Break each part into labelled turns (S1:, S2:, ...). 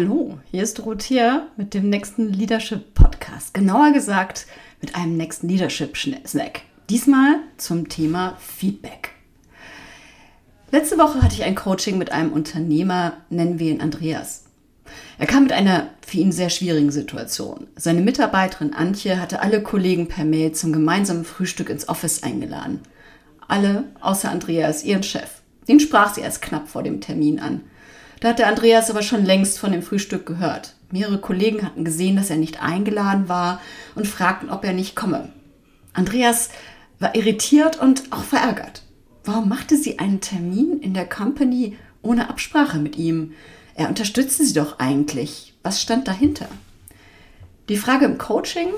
S1: Hallo, hier ist Dorothea mit dem nächsten Leadership Podcast. Genauer gesagt mit einem nächsten Leadership Snack. Diesmal zum Thema Feedback. Letzte Woche hatte ich ein Coaching mit einem Unternehmer, nennen wir ihn Andreas. Er kam mit einer für ihn sehr schwierigen Situation. Seine Mitarbeiterin Antje hatte alle Kollegen per Mail zum gemeinsamen Frühstück ins Office eingeladen. Alle außer Andreas, ihren Chef. Den sprach sie erst knapp vor dem Termin an. Da hatte Andreas aber schon längst von dem Frühstück gehört. Mehrere Kollegen hatten gesehen, dass er nicht eingeladen war und fragten, ob er nicht komme. Andreas war irritiert und auch verärgert. Warum machte sie einen Termin in der Company ohne Absprache mit ihm? Er unterstützte sie doch eigentlich. Was stand dahinter? Die Frage im Coaching,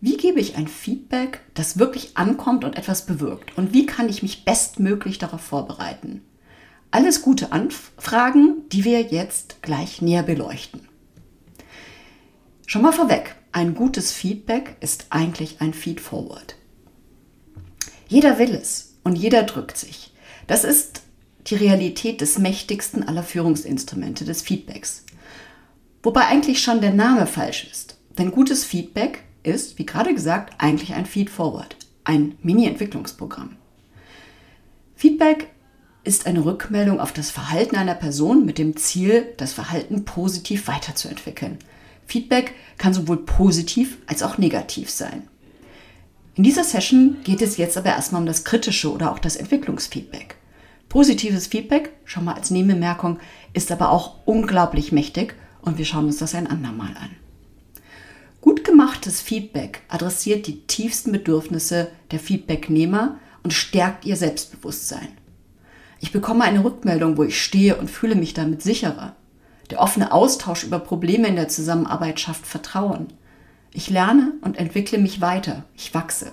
S1: wie gebe ich ein Feedback, das wirklich ankommt und etwas bewirkt? Und wie kann ich mich bestmöglich darauf vorbereiten? Alles gute Anfragen, die wir jetzt gleich näher beleuchten. Schon mal vorweg, ein gutes Feedback ist eigentlich ein Feedforward. Jeder will es und jeder drückt sich. Das ist die Realität des mächtigsten aller Führungsinstrumente des Feedbacks. Wobei eigentlich schon der Name falsch ist. Denn gutes Feedback ist, wie gerade gesagt, eigentlich ein Feedforward, ein Mini-Entwicklungsprogramm. Feedback ist eine Rückmeldung auf das Verhalten einer Person mit dem Ziel, das Verhalten positiv weiterzuentwickeln. Feedback kann sowohl positiv als auch negativ sein. In dieser Session geht es jetzt aber erstmal um das kritische oder auch das Entwicklungsfeedback. Positives Feedback, schon mal als Nebenbemerkung, ist aber auch unglaublich mächtig und wir schauen uns das ein andermal an. Gut gemachtes Feedback adressiert die tiefsten Bedürfnisse der Feedbacknehmer und stärkt ihr Selbstbewusstsein. Ich bekomme eine Rückmeldung, wo ich stehe und fühle mich damit sicherer. Der offene Austausch über Probleme in der Zusammenarbeit schafft Vertrauen. Ich lerne und entwickle mich weiter. Ich wachse.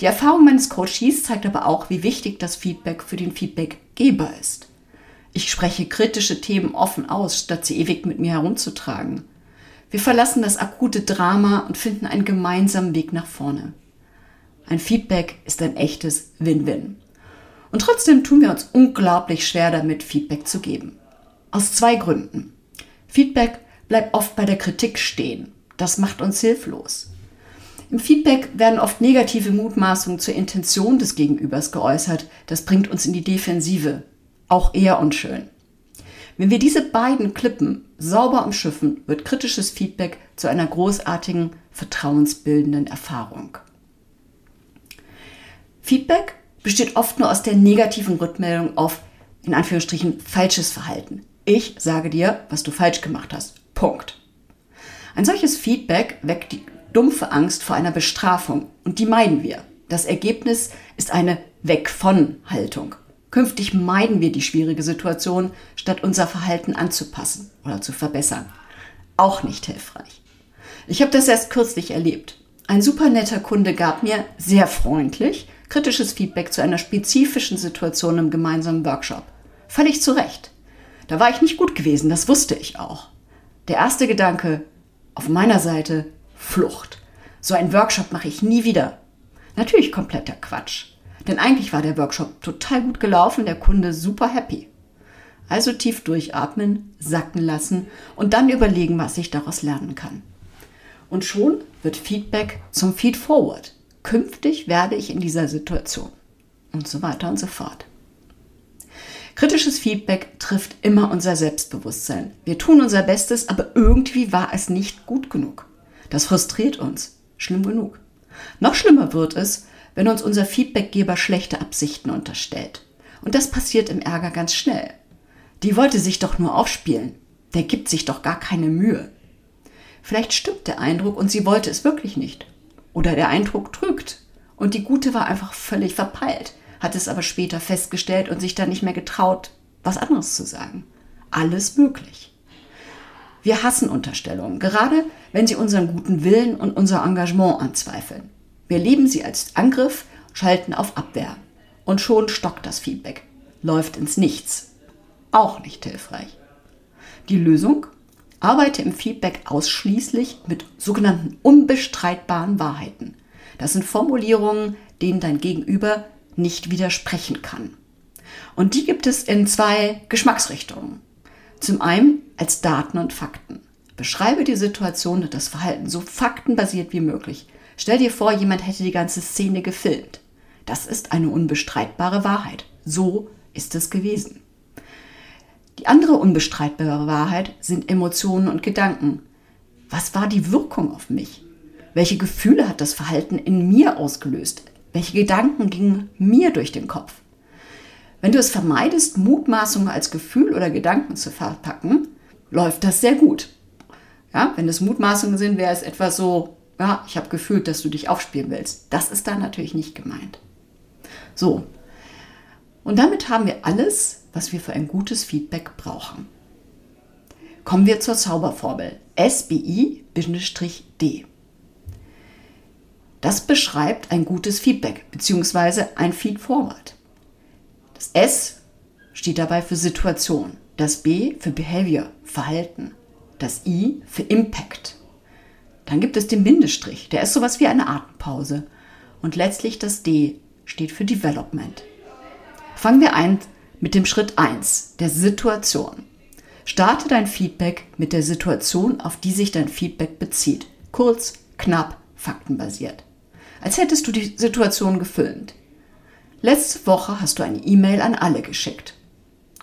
S1: Die Erfahrung meines Coaches zeigt aber auch, wie wichtig das Feedback für den Feedbackgeber ist. Ich spreche kritische Themen offen aus, statt sie ewig mit mir herumzutragen. Wir verlassen das akute Drama und finden einen gemeinsamen Weg nach vorne. Ein Feedback ist ein echtes Win-Win. Und trotzdem tun wir uns unglaublich schwer damit, Feedback zu geben. Aus zwei Gründen. Feedback bleibt oft bei der Kritik stehen. Das macht uns hilflos. Im Feedback werden oft negative Mutmaßungen zur Intention des Gegenübers geäußert. Das bringt uns in die Defensive. Auch eher unschön. Wenn wir diese beiden Klippen sauber umschiffen, wird kritisches Feedback zu einer großartigen, vertrauensbildenden Erfahrung. Feedback besteht oft nur aus der negativen Rückmeldung auf, in Anführungsstrichen, falsches Verhalten. Ich sage dir, was du falsch gemacht hast. Punkt. Ein solches Feedback weckt die dumpfe Angst vor einer Bestrafung und die meiden wir. Das Ergebnis ist eine Weg von Haltung. Künftig meiden wir die schwierige Situation, statt unser Verhalten anzupassen oder zu verbessern. Auch nicht hilfreich. Ich habe das erst kürzlich erlebt. Ein super netter Kunde gab mir sehr freundlich kritisches Feedback zu einer spezifischen Situation im gemeinsamen Workshop. Völlig zu Recht. Da war ich nicht gut gewesen, das wusste ich auch. Der erste Gedanke auf meiner Seite Flucht. So ein Workshop mache ich nie wieder. Natürlich kompletter Quatsch. Denn eigentlich war der Workshop total gut gelaufen, der Kunde super happy. Also tief durchatmen, sacken lassen und dann überlegen, was ich daraus lernen kann. Und schon wird Feedback zum Feedforward. Künftig werde ich in dieser Situation. Und so weiter und so fort. Kritisches Feedback trifft immer unser Selbstbewusstsein. Wir tun unser Bestes, aber irgendwie war es nicht gut genug. Das frustriert uns. Schlimm genug. Noch schlimmer wird es, wenn uns unser Feedbackgeber schlechte Absichten unterstellt. Und das passiert im Ärger ganz schnell. Die wollte sich doch nur aufspielen. Der gibt sich doch gar keine Mühe. Vielleicht stimmt der Eindruck und sie wollte es wirklich nicht. Oder der Eindruck trügt. Und die Gute war einfach völlig verpeilt, hat es aber später festgestellt und sich dann nicht mehr getraut, was anderes zu sagen. Alles möglich. Wir hassen Unterstellungen, gerade wenn sie unseren guten Willen und unser Engagement anzweifeln. Wir leben sie als Angriff, schalten auf Abwehr. Und schon stockt das Feedback, läuft ins Nichts. Auch nicht hilfreich. Die Lösung? Arbeite im Feedback ausschließlich mit sogenannten unbestreitbaren Wahrheiten. Das sind Formulierungen, denen dein Gegenüber nicht widersprechen kann. Und die gibt es in zwei Geschmacksrichtungen. Zum einen als Daten und Fakten. Beschreibe die Situation und das Verhalten so faktenbasiert wie möglich. Stell dir vor, jemand hätte die ganze Szene gefilmt. Das ist eine unbestreitbare Wahrheit. So ist es gewesen. Die andere unbestreitbare Wahrheit sind Emotionen und Gedanken. Was war die Wirkung auf mich? Welche Gefühle hat das Verhalten in mir ausgelöst? Welche Gedanken gingen mir durch den Kopf? Wenn du es vermeidest, Mutmaßungen als Gefühl oder Gedanken zu verpacken, läuft das sehr gut. Ja, wenn es Mutmaßungen sind, wäre es etwas so, ja, ich habe gefühlt, dass du dich aufspielen willst. Das ist da natürlich nicht gemeint. So. Und damit haben wir alles, was wir für ein gutes Feedback brauchen. Kommen wir zur Zauberformel SBI-D. Das beschreibt ein gutes Feedback bzw. ein Feedforward. Das S steht dabei für Situation, das B für Behavior, Verhalten, das I für Impact. Dann gibt es den Bindestrich, der ist sowas wie eine Atempause. Und letztlich das D steht für Development. Fangen wir ein mit dem Schritt 1, der Situation. Starte dein Feedback mit der Situation, auf die sich dein Feedback bezieht. Kurz, knapp, faktenbasiert. Als hättest du die Situation gefilmt. Letzte Woche hast du eine E-Mail an alle geschickt.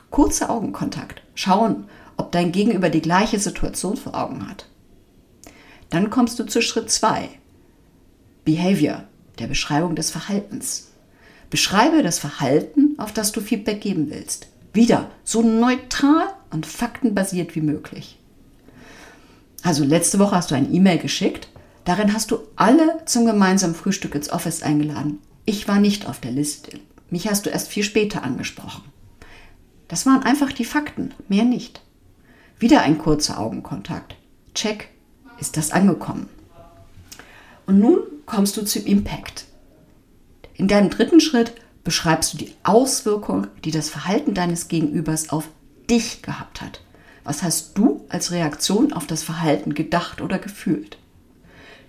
S1: Kurzer Augenkontakt. Schauen, ob dein Gegenüber die gleiche Situation vor Augen hat. Dann kommst du zu Schritt 2. Behavior, der Beschreibung des Verhaltens. Beschreibe das Verhalten, auf das du Feedback geben willst. Wieder so neutral und faktenbasiert wie möglich. Also letzte Woche hast du ein E-Mail geschickt. Darin hast du alle zum gemeinsamen Frühstück ins Office eingeladen. Ich war nicht auf der Liste. Mich hast du erst viel später angesprochen. Das waren einfach die Fakten, mehr nicht. Wieder ein kurzer Augenkontakt. Check, ist das angekommen? Und nun kommst du zum Impact. In deinem dritten Schritt beschreibst du die Auswirkung, die das Verhalten deines Gegenübers auf dich gehabt hat. Was hast du als Reaktion auf das Verhalten gedacht oder gefühlt?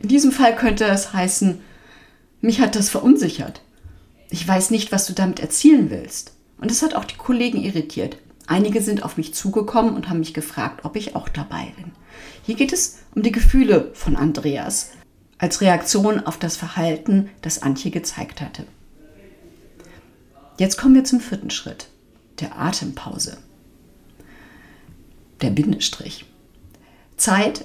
S1: In diesem Fall könnte es heißen, mich hat das verunsichert. Ich weiß nicht, was du damit erzielen willst. Und es hat auch die Kollegen irritiert. Einige sind auf mich zugekommen und haben mich gefragt, ob ich auch dabei bin. Hier geht es um die Gefühle von Andreas als Reaktion auf das Verhalten, das Antje gezeigt hatte. Jetzt kommen wir zum vierten Schritt, der Atempause. Der Bindestrich. Zeit,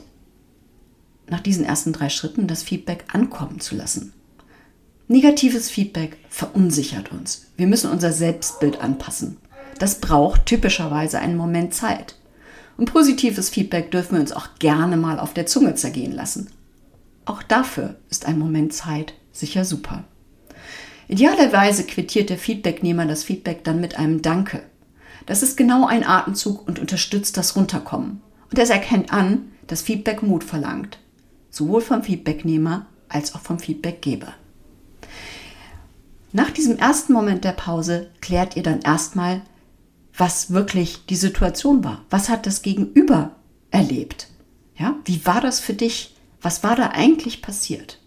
S1: nach diesen ersten drei Schritten das Feedback ankommen zu lassen. Negatives Feedback verunsichert uns. Wir müssen unser Selbstbild anpassen. Das braucht typischerweise einen Moment Zeit. Und positives Feedback dürfen wir uns auch gerne mal auf der Zunge zergehen lassen. Auch dafür ist ein Moment Zeit sicher super. Idealerweise quittiert der Feedbacknehmer das Feedback dann mit einem Danke. Das ist genau ein Atemzug und unterstützt das Runterkommen. Und es erkennt an, dass Feedback Mut verlangt. Sowohl vom Feedbacknehmer als auch vom Feedbackgeber. Nach diesem ersten Moment der Pause klärt ihr dann erstmal, was wirklich die Situation war. Was hat das Gegenüber erlebt? Ja, wie war das für dich? Was war da eigentlich passiert?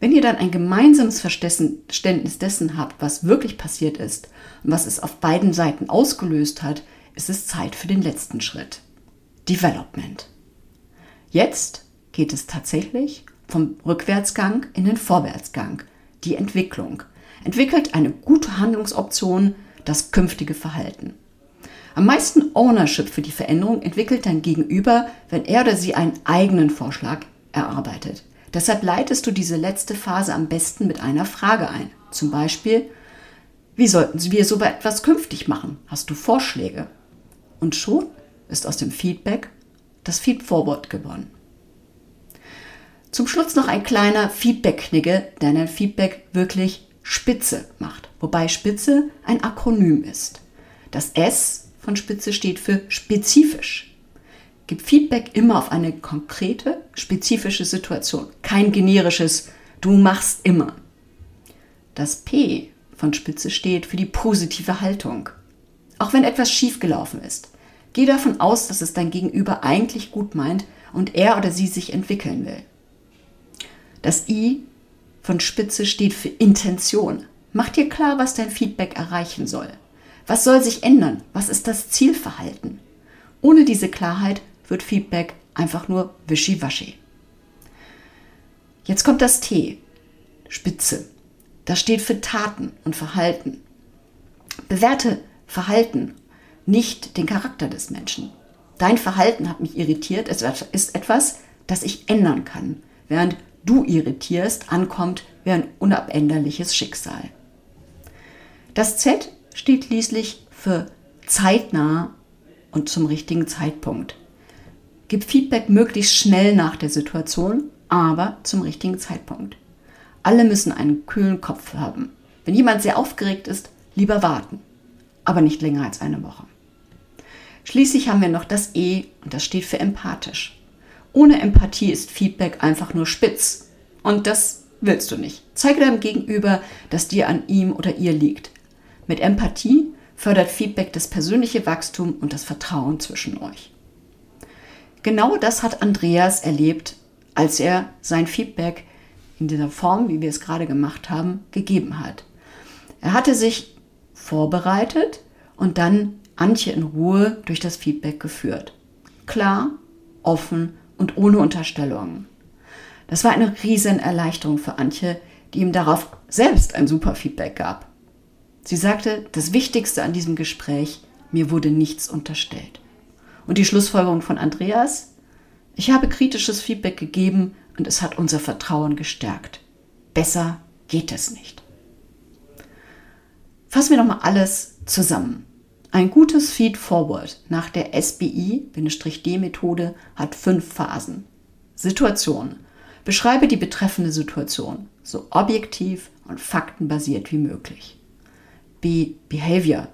S1: Wenn ihr dann ein gemeinsames Verständnis dessen habt, was wirklich passiert ist und was es auf beiden Seiten ausgelöst hat, ist es Zeit für den letzten Schritt. Development. Jetzt geht es tatsächlich vom Rückwärtsgang in den Vorwärtsgang, die Entwicklung. Entwickelt eine gute Handlungsoption, das künftige Verhalten. Am meisten Ownership für die Veränderung entwickelt dein Gegenüber, wenn er oder sie einen eigenen Vorschlag erarbeitet. Deshalb leitest du diese letzte Phase am besten mit einer Frage ein. Zum Beispiel, wie sollten wir so etwas künftig machen? Hast du Vorschläge? Und schon ist aus dem Feedback das Feedforward gewonnen. Zum Schluss noch ein kleiner Feedback-Knigge, der dein Feedback wirklich spitze macht, wobei Spitze ein Akronym ist. Das S von Spitze steht für spezifisch. Gib Feedback immer auf eine konkrete, spezifische Situation, kein generisches Du machst immer. Das P von Spitze steht für die positive Haltung. Auch wenn etwas schiefgelaufen ist, geh davon aus, dass es dein Gegenüber eigentlich gut meint und er oder sie sich entwickeln will. Das I von Spitze steht für Intention. Mach dir klar, was dein Feedback erreichen soll. Was soll sich ändern? Was ist das Zielverhalten? Ohne diese Klarheit wird Feedback einfach nur wischiwaschi. Jetzt kommt das T, Spitze. Das steht für Taten und Verhalten. Bewerte Verhalten, nicht den Charakter des Menschen. Dein Verhalten hat mich irritiert, es ist etwas, das ich ändern kann, während du irritierst, ankommt wie ein unabänderliches Schicksal. Das Z steht schließlich für zeitnah und zum richtigen Zeitpunkt. Gib Feedback möglichst schnell nach der Situation, aber zum richtigen Zeitpunkt. Alle müssen einen kühlen Kopf haben. Wenn jemand sehr aufgeregt ist, lieber warten, aber nicht länger als eine Woche. Schließlich haben wir noch das E und das steht für empathisch. Ohne Empathie ist Feedback einfach nur spitz. Und das willst du nicht. Zeige deinem Gegenüber, dass dir an ihm oder ihr liegt. Mit Empathie fördert Feedback das persönliche Wachstum und das Vertrauen zwischen euch. Genau das hat Andreas erlebt, als er sein Feedback in dieser Form, wie wir es gerade gemacht haben, gegeben hat. Er hatte sich vorbereitet und dann Antje in Ruhe durch das Feedback geführt. Klar, offen und ohne Unterstellungen. Das war eine riesen Erleichterung für Antje, die ihm darauf selbst ein super Feedback gab. Sie sagte, das Wichtigste an diesem Gespräch, mir wurde nichts unterstellt. Und die Schlussfolgerung von Andreas, ich habe kritisches Feedback gegeben und es hat unser Vertrauen gestärkt. Besser geht es nicht. Fassen wir nochmal alles zusammen. Ein gutes Feed Forward nach der SBI-D-Methode hat fünf Phasen. Situation. Beschreibe die betreffende Situation so objektiv und faktenbasiert wie möglich. B. Behavior.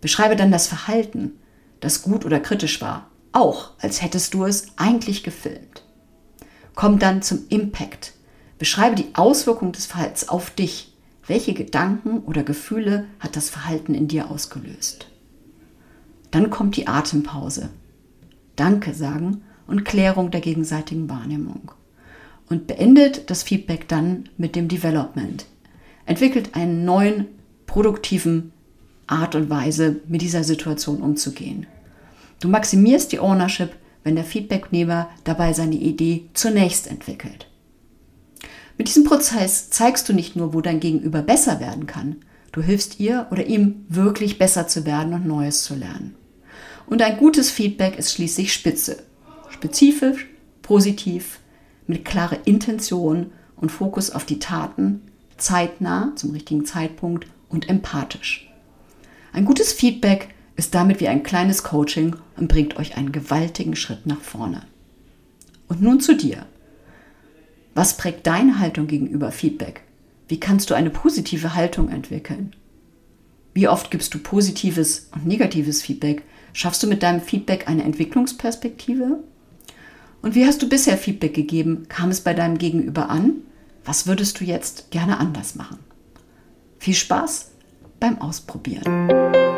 S1: Beschreibe dann das Verhalten, das gut oder kritisch war, auch als hättest du es eigentlich gefilmt. Komm dann zum Impact. Beschreibe die Auswirkung des Verhaltens auf dich. Welche Gedanken oder Gefühle hat das Verhalten in dir ausgelöst? Dann kommt die Atempause. Danke sagen und Klärung der gegenseitigen Wahrnehmung. Und beendet das Feedback dann mit dem Development. Entwickelt einen neuen, produktiven Art und Weise, mit dieser Situation umzugehen. Du maximierst die Ownership, wenn der Feedbacknehmer dabei seine Idee zunächst entwickelt. Mit diesem Prozess zeigst du nicht nur, wo dein Gegenüber besser werden kann, du hilfst ihr oder ihm wirklich besser zu werden und Neues zu lernen. Und ein gutes Feedback ist schließlich spitze, spezifisch, positiv, mit klarer Intention und Fokus auf die Taten, zeitnah zum richtigen Zeitpunkt und empathisch. Ein gutes Feedback ist damit wie ein kleines Coaching und bringt euch einen gewaltigen Schritt nach vorne. Und nun zu dir. Was prägt deine Haltung gegenüber Feedback? Wie kannst du eine positive Haltung entwickeln? Wie oft gibst du positives und negatives Feedback? Schaffst du mit deinem Feedback eine Entwicklungsperspektive? Und wie hast du bisher Feedback gegeben? Kam es bei deinem Gegenüber an? Was würdest du jetzt gerne anders machen? Viel Spaß beim Ausprobieren.